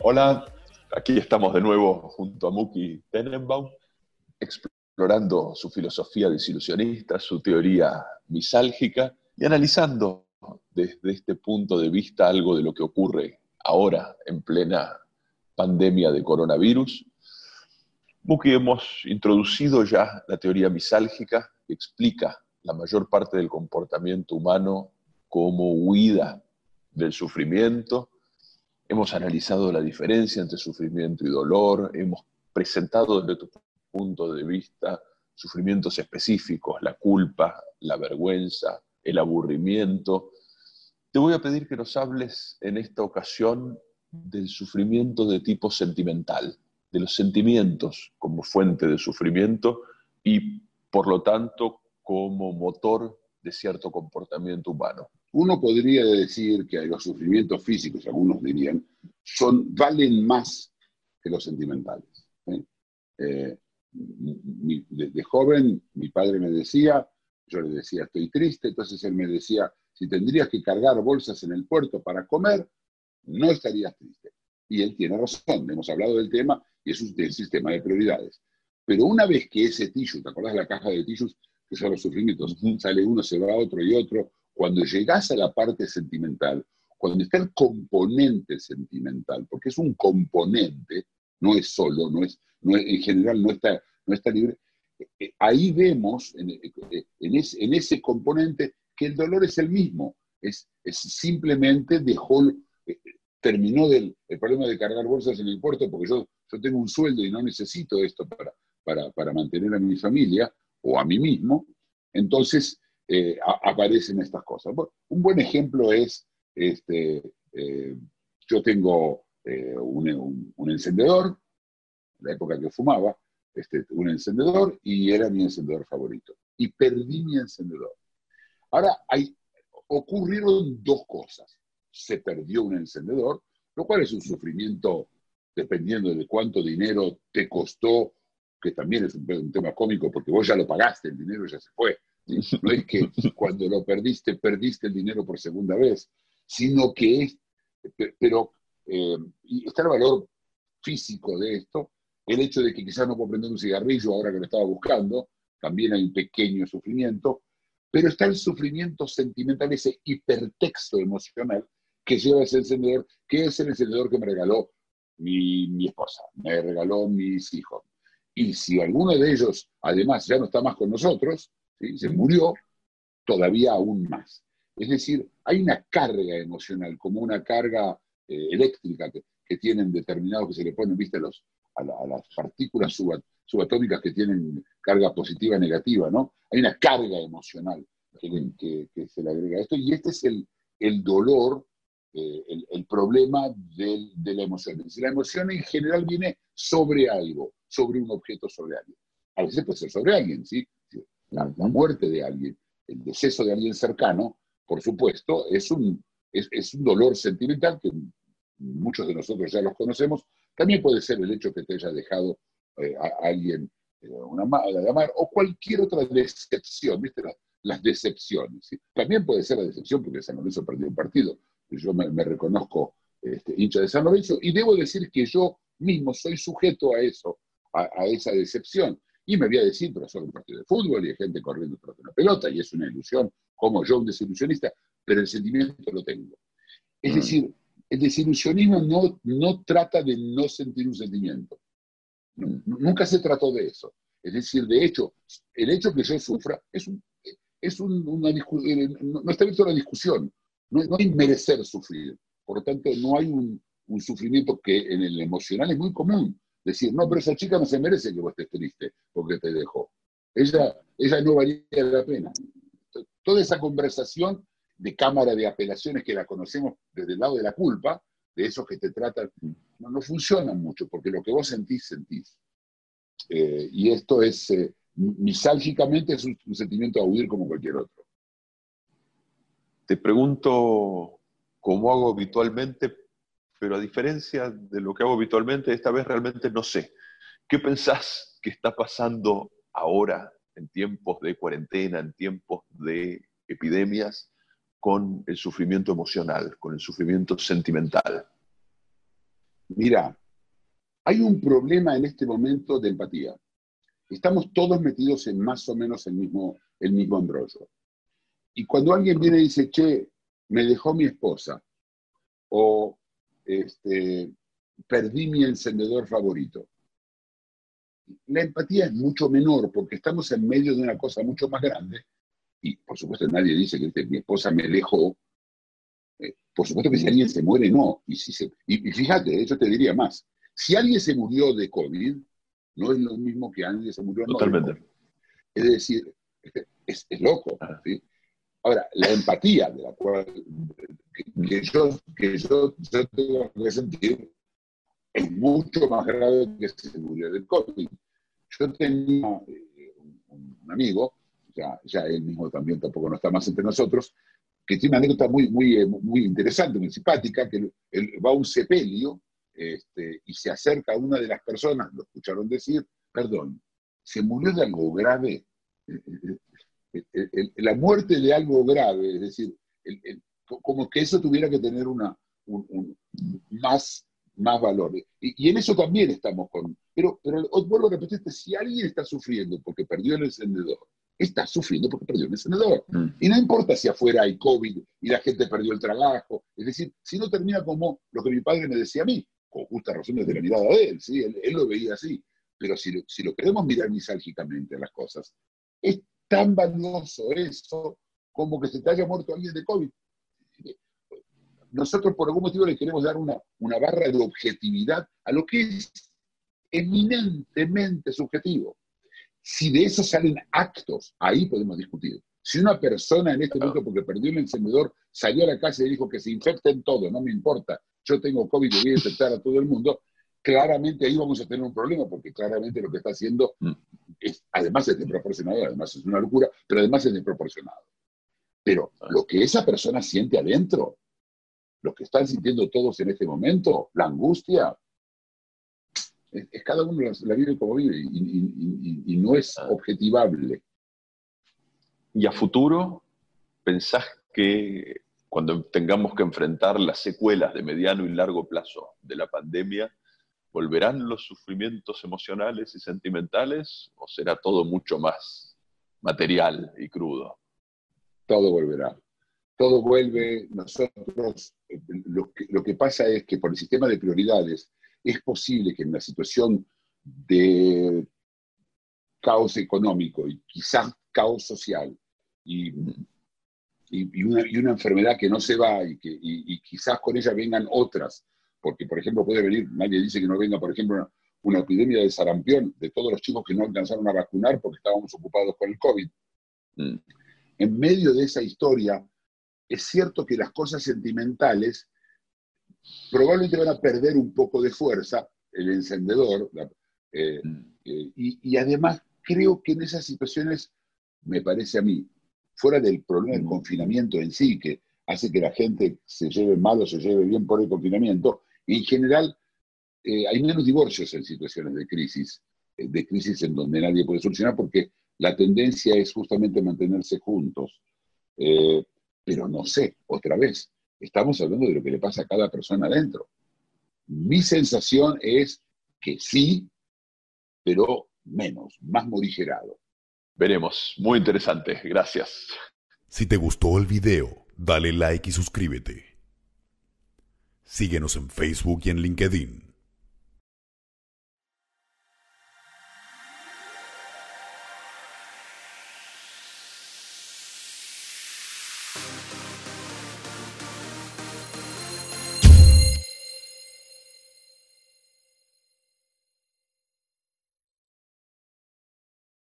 Hola, aquí estamos de nuevo junto a Muki Tenenbaum, explorando su filosofía desilusionista, su teoría misálgica y analizando desde este punto de vista algo de lo que ocurre ahora en plena pandemia de coronavirus. Muki, hemos introducido ya la teoría misálgica que explica la mayor parte del comportamiento humano como huida del sufrimiento, Hemos analizado la diferencia entre sufrimiento y dolor, hemos presentado desde tu punto de vista sufrimientos específicos, la culpa, la vergüenza, el aburrimiento. Te voy a pedir que nos hables en esta ocasión del sufrimiento de tipo sentimental, de los sentimientos como fuente de sufrimiento y, por lo tanto, como motor de cierto comportamiento humano. Uno podría decir que los sufrimientos físicos, algunos dirían, son, valen más que los sentimentales. ¿eh? Eh, mi- de, de joven, mi padre me decía, yo le decía, estoy triste, entonces él me decía, si tendrías que cargar bolsas en el puerto para comer, no estarías triste. Y él tiene razón, hemos hablado del tema y es un sistema de prioridades. Pero una vez que ese tissue, ¿te acordás de la caja de tissues? Que son los sufrimientos, sale uno, se va otro y otro. Cuando llegas a la parte sentimental, cuando está el componente sentimental, porque es un componente, no es solo, no es, no es- en general no está, no está libre, ahí vemos en, eh, eh, en ese, en ese componente que el dolor es el mismo, es, simplemente dejó, eh, terminó del, el problema de cargar bolsas en el puerto porque yo, yo tengo un sueldo y no necesito esto para, para, para mantener a mi familia o a mí mismo, entonces eh, aparecen estas cosas. Un buen ejemplo es, este, eh, yo tengo eh, un, un- un encendedor, en la época que fumaba, este, un encendedor y era mi encendedor favorito. Y perdí mi encendedor. Ahora, hay, ocurrieron dos cosas. Se perdió un encendedor, lo cual es un sufrimiento dependiendo de cuánto dinero te costó, que también es un, tema cómico porque vos ya lo pagaste, el dinero ya se fue. No es que cuando lo perdiste, perdiste el dinero por segunda vez, sino que es, pe- pero eh, está el valor físico de esto, el hecho de que quizás no puedo prender un cigarrillo ahora que lo estaba buscando, también hay un pequeño sufrimiento, pero está el sufrimiento sentimental, ese hipertexto emocional que lleva ese encendedor, que es el encendedor que me regaló mi, mi esposa, me regaló mis hijos. Y si alguno de ellos, además, ya no está más con nosotros, se murió, todavía aún más. Es decir, hay una carga emocional, como una carga eh, eléctrica que, que tienen determinados que se le ponen, viste, los, a, la- a las partículas suba- subatómicas que tienen carga positiva y negativa, ¿no? Hay una carga emocional que, le- que- que se le agrega a esto, y este es el, el dolor, eh, el, el problema del- de la emoción. Decir, la emoción en general viene sobre algo, sobre un objeto, sobre alguien. A veces puede ser sobre alguien, ¿sí? La, la muerte de alguien, el deceso de alguien cercano, por supuesto, es un, es, es un dolor sentimental que muchos de nosotros ya los conocemos. También puede ser el hecho que te haya dejado eh, a, alguien eh, una mala de amar o cualquier otra decepción, ¿viste? Las, las decepciones. ¿sí? También puede ser la decepción porque San Lorenzo perdió un partido. Yo me, me reconozco este, hincha de San Lorenzo y debo decir que yo mismo soy sujeto a eso, a, a esa decepción. Y me voy a decir, pero solo un partido de fútbol y hay gente corriendo tras una pelota y es una ilusión, como yo, un desilusionista, pero el sentimiento lo tengo. Es Mm. decir, el desilusionismo no, no trata de no sentir un sentimiento. Nunca se trató de eso. Es decir, de hecho, el hecho que yo sufra es, un, es un, una eh, no, no está abierto a la discusión. No, no hay merecer sufrir. Por lo tanto, no hay un, un sufrimiento que en el emocional es muy común. Decir, no, pero esa chica no se merece que vos estés triste porque te dejó. Ella, ella no valía la pena. Toda esa conversación de cámara de apelaciones que la conocemos desde el lado de la culpa, de esos que te tratan, no, no funcionan mucho, porque lo que vos sentís, sentís. Eh, y esto es, eh, misálgicamente, es un, un sentimiento a huir como cualquier otro. Te pregunto como hago habitualmente, pero a diferencia de lo que hago habitualmente, esta vez realmente no sé. ¿Qué pensás que está pasando ahora, en tiempos de cuarentena, en tiempos de epidemias, con el sufrimiento emocional, con el sufrimiento sentimental? Mira, hay un problema en este momento de empatía. Estamos todos metidos en más o menos el mismo, el mismo embrollo. Y cuando alguien viene y dice, che, me dejó mi esposa, o este, perdí mi encendedor favorito, la empatía es mucho menor porque estamos en medio de una cosa mucho más grande. Y por supuesto nadie dice que mi esposa me dejó. Eh, por supuesto que si alguien se muere, no. Y, si se, y, fíjate, eso te diría más. Si alguien se murió de COVID, no es lo mismo que alguien se murió de Totalmente. Es decir, es, es loco. ¿sí? Ahora, la empatía de la cual que, yo, que yo, tengo que sentir es mucho más grave que si se murió del COVID. Yo tenía eh, un, amigo, ya, ya él mismo también tampoco no está más entre nosotros, que tiene una anécdota muy, muy, eh, muy interesante, muy simpática, que él, va a un sepelio este, y se acerca a una de las personas, lo escucharon decir, perdón, se murió de algo grave. Eh, la muerte de algo grave, es decir, como que eso tuviera que tener una, más, más valor. Y, en eso también estamos con... Pero, pero vuelvo a repetirte, si alguien está sufriendo porque perdió el encendedor, está sufriendo porque perdió el encendedor. Mm. Y no importa si afuera hay COVID y la gente perdió el trabajo. Es decir, si no termina como lo que mi padre me decía a mí, con justa razón desde la mirada de él, ¿sí? él, lo veía así. Pero si, si lo queremos mirar misálgicamente a las cosas, es tan valioso eso como que se te haya muerto alguien de COVID. Nosotros por algún motivo le queremos dar una, una barra de objetividad a lo que es eminentemente subjetivo. Si de eso salen actos, ahí podemos discutir. Si una persona en este momento, porque perdió el encendedor, salió a la casa y dijo que se infecten todo, no me importa, yo tengo COVID y voy a infectar a todo el mundo, claramente ahí vamos a tener un problema, porque claramente lo que está haciendo mm. es, además es desproporcionado, además es una locura, pero además es desproporcionado. Pero ah. lo que esa persona siente adentro, lo que están sintiendo todos en este momento, la angustia, es, cada uno la, vive como vive y, no es ah. objetivable. ¿Y a futuro pensás que cuando tengamos que enfrentar las secuelas de mediano y largo plazo de la pandemia, ¿Volverán los sufrimientos emocionales y sentimentales o será todo mucho más material y crudo? Todo volverá. Todo vuelve. Nosotros, lo que, lo que pasa es que por el sistema de prioridades es posible que en la situación de caos económico y quizás caos social y, y, una, y, una, enfermedad que no se va y, que, y quizás con ella vengan otras porque, por ejemplo, puede venir, nadie dice que no venga, por ejemplo, una, epidemia de sarampión de todos los chicos que no alcanzaron a vacunar porque estábamos ocupados con el COVID. Mm. En medio de esa historia, es cierto que las cosas sentimentales probablemente van a perder un poco de fuerza, el encendedor, eh, mm. eh, y, y, además creo que en esas situaciones, me parece a mí, fuera del problema del mm. confinamiento en sí, que hace que la gente se lleve mal o se lleve bien por el confinamiento, en general, eh, hay menos divorcios en situaciones de crisis, de crisis en donde nadie puede solucionar, porque la tendencia es justamente mantenerse juntos. Pero no sé, otra vez, estamos hablando de lo que le pasa a cada persona adentro. Mi sensación es que sí, pero menos, más morigerado. Veremos, muy interesante, gracias. Si te gustó el video, dale like y suscríbete. Síguenos en Facebook y en LinkedIn.